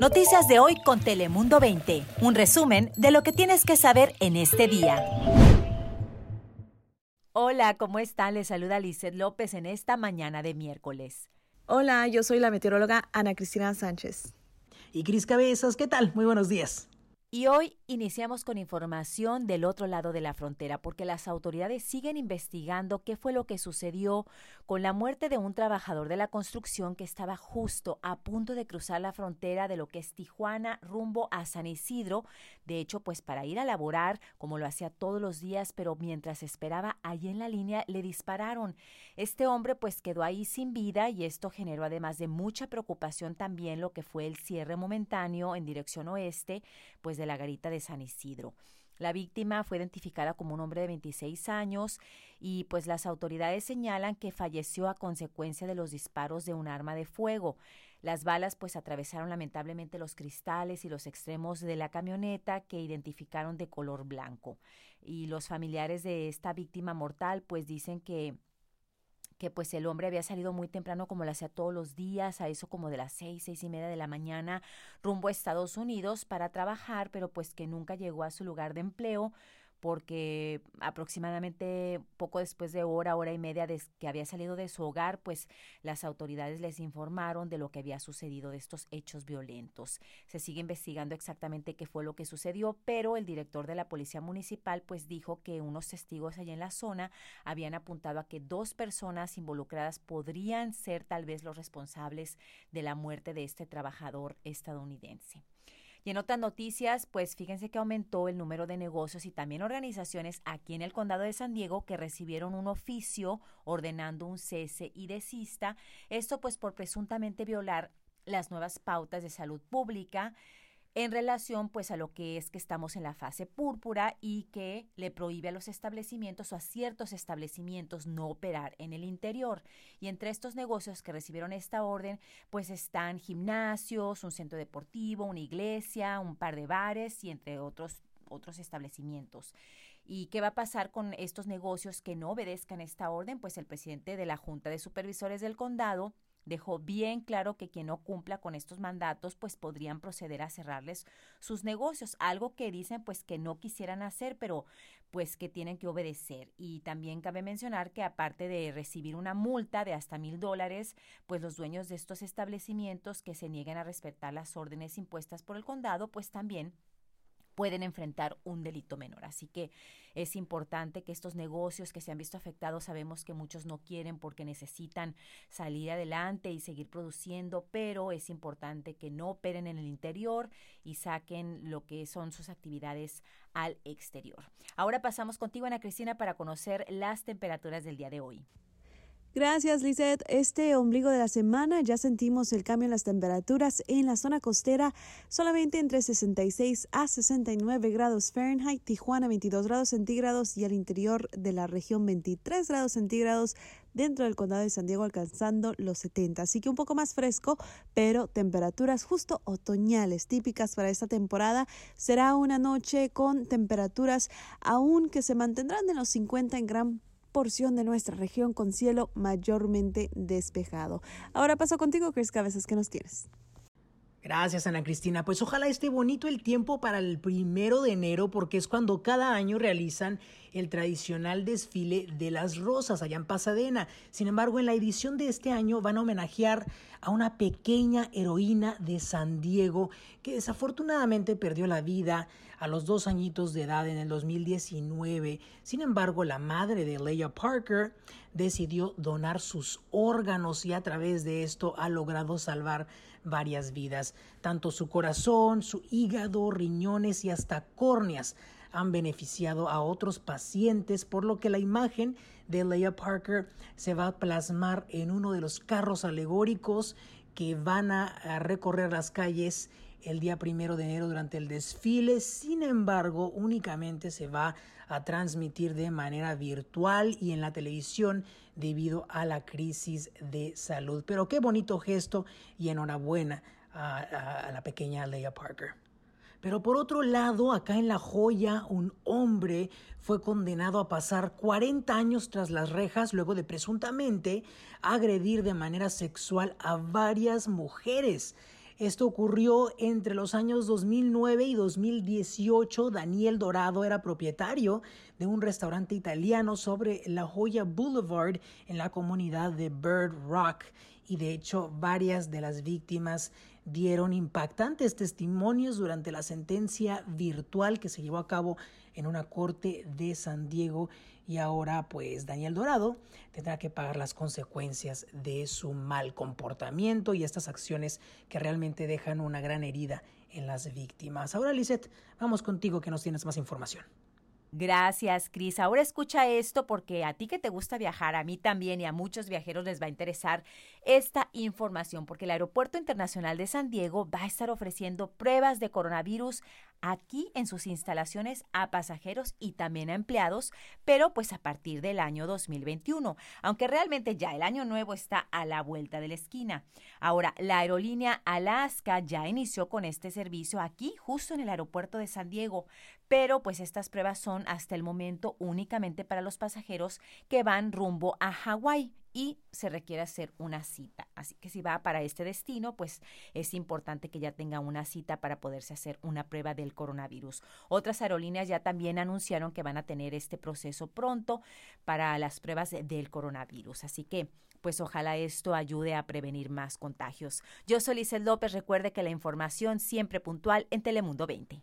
Noticias de hoy con Telemundo 20. Un resumen de lo que tienes que saber en este día. Hola, ¿cómo están? Les saluda Lizeth López en esta mañana de miércoles. Hola, yo soy la meteoróloga Ana Cristina Sánchez. Y Cris Cabezas, ¿qué tal? Muy buenos días. Y hoy iniciamos con información del otro lado de la frontera, porque las autoridades siguen investigando qué fue lo que sucedió con la muerte de un trabajador de la construcción que estaba justo a punto de cruzar la frontera de lo que es Tijuana rumbo a San Isidro. De hecho, pues para ir a laborar, como lo hacía todos los días, pero mientras esperaba allí en la línea, le dispararon. Este hombre pues quedó ahí sin vida y esto generó además de mucha preocupación también lo que fue el cierre momentáneo en dirección oeste, pues de la garita de San Isidro. La víctima fue identificada como un hombre de 26 años y pues las autoridades señalan que falleció a consecuencia de los disparos de un arma de fuego. Las balas pues atravesaron lamentablemente los cristales y los extremos de la camioneta que identificaron de color blanco. Y los familiares de esta víctima mortal pues dicen que que pues el hombre había salido muy temprano como lo hacía todos los días, a eso como de las seis, seis y media de la mañana, rumbo a Estados Unidos para trabajar, pero pues que nunca llegó a su lugar de empleo porque aproximadamente poco después de hora, hora y media de que había salido de su hogar, pues las autoridades les informaron de lo que había sucedido, de estos hechos violentos. Se sigue investigando exactamente qué fue lo que sucedió, pero el director de la Policía Municipal pues dijo que unos testigos allá en la zona habían apuntado a que dos personas involucradas podrían ser tal vez los responsables de la muerte de este trabajador estadounidense. Y en otras noticias, pues fíjense que aumentó el número de negocios y también organizaciones aquí en el condado de San Diego que recibieron un oficio ordenando un cese y desista. Esto pues por presuntamente violar las nuevas pautas de salud pública en relación pues a lo que es que estamos en la fase púrpura y que le prohíbe a los establecimientos o a ciertos establecimientos no operar en el interior. Y entre estos negocios que recibieron esta orden pues están gimnasios, un centro deportivo, una iglesia, un par de bares y entre otros otros establecimientos. ¿Y qué va a pasar con estos negocios que no obedezcan esta orden? Pues el presidente de la Junta de Supervisores del Condado dejó bien claro que quien no cumpla con estos mandatos pues podrían proceder a cerrarles sus negocios, algo que dicen pues que no quisieran hacer, pero pues que tienen que obedecer. Y también cabe mencionar que aparte de recibir una multa de hasta mil dólares, pues los dueños de estos establecimientos que se nieguen a respetar las órdenes impuestas por el condado, pues también pueden enfrentar un delito menor. Así que es importante que estos negocios que se han visto afectados, sabemos que muchos no quieren porque necesitan salir adelante y seguir produciendo, pero es importante que no operen en el interior y saquen lo que son sus actividades al exterior. Ahora pasamos contigo, Ana Cristina, para conocer las temperaturas del día de hoy. Gracias, Lizeth. Este ombligo de la semana ya sentimos el cambio en las temperaturas en la zona costera, solamente entre 66 a 69 grados Fahrenheit, Tijuana 22 grados centígrados y al interior de la región 23 grados centígrados dentro del condado de San Diego alcanzando los 70. Así que un poco más fresco, pero temperaturas justo otoñales típicas para esta temporada. Será una noche con temperaturas aún que se mantendrán en los 50 en gran porción de nuestra región con cielo mayormente despejado. Ahora paso contigo, Chris Cabezas, ¿qué nos tienes? Gracias, Ana Cristina. Pues ojalá esté bonito el tiempo para el primero de enero, porque es cuando cada año realizan el tradicional desfile de las rosas allá en Pasadena. Sin embargo, en la edición de este año van a homenajear a una pequeña heroína de San Diego que desafortunadamente perdió la vida a los dos añitos de edad en el 2019. Sin embargo, la madre de Leia Parker decidió donar sus órganos y a través de esto ha logrado salvar varias vidas. Tanto su corazón, su hígado, riñones y hasta córneas han beneficiado a otros pacientes, por lo que la imagen de Leia Parker se va a plasmar en uno de los carros alegóricos que van a recorrer las calles el día primero de enero durante el desfile. Sin embargo, únicamente se va a transmitir de manera virtual y en la televisión debido a la crisis de salud. Pero qué bonito gesto y enhorabuena a, la pequeña Leia Parker. Pero por otro lado, acá en La Joya, un hombre fue condenado a pasar 40 años tras las rejas luego de presuntamente agredir de manera sexual a varias mujeres. Esto ocurrió entre los años 2009 y 2018. Daniel Dorado era propietario de un restaurante italiano sobre La Joya Boulevard en la comunidad de Bird Rock y de hecho varias de las víctimas dieron impactantes testimonios durante la sentencia virtual que se llevó a cabo en una corte de San Diego y ahora pues Daniel Dorado tendrá que pagar las consecuencias de su mal comportamiento y estas acciones que realmente dejan una gran herida en las víctimas. Ahora Lisette, vamos contigo que nos tienes más información. Gracias, Cris. Ahora escucha esto porque a ti que te gusta viajar, a mí también y a muchos viajeros les va a interesar esta información porque el Aeropuerto Internacional de San Diego va a estar ofreciendo pruebas de coronavirus aquí en sus instalaciones a pasajeros y también a empleados, pero pues a partir del año 2021, aunque realmente ya el año nuevo está a la vuelta de la esquina. Ahora, la aerolínea Alaska ya inició con este servicio aquí, justo en el aeropuerto de San Diego, pero pues estas pruebas son hasta el momento únicamente para los pasajeros que van rumbo a Hawái y se requiere hacer una cita. Así que si va para este destino, pues es importante que ya tenga una cita para poderse hacer una prueba del coronavirus. Otras aerolíneas ya también anunciaron que van a tener este proceso pronto para las pruebas del coronavirus. Así que pues ojalá esto ayude a prevenir más contagios. Yo soy Lizel López, recuerde que la información siempre puntual en Telemundo 20.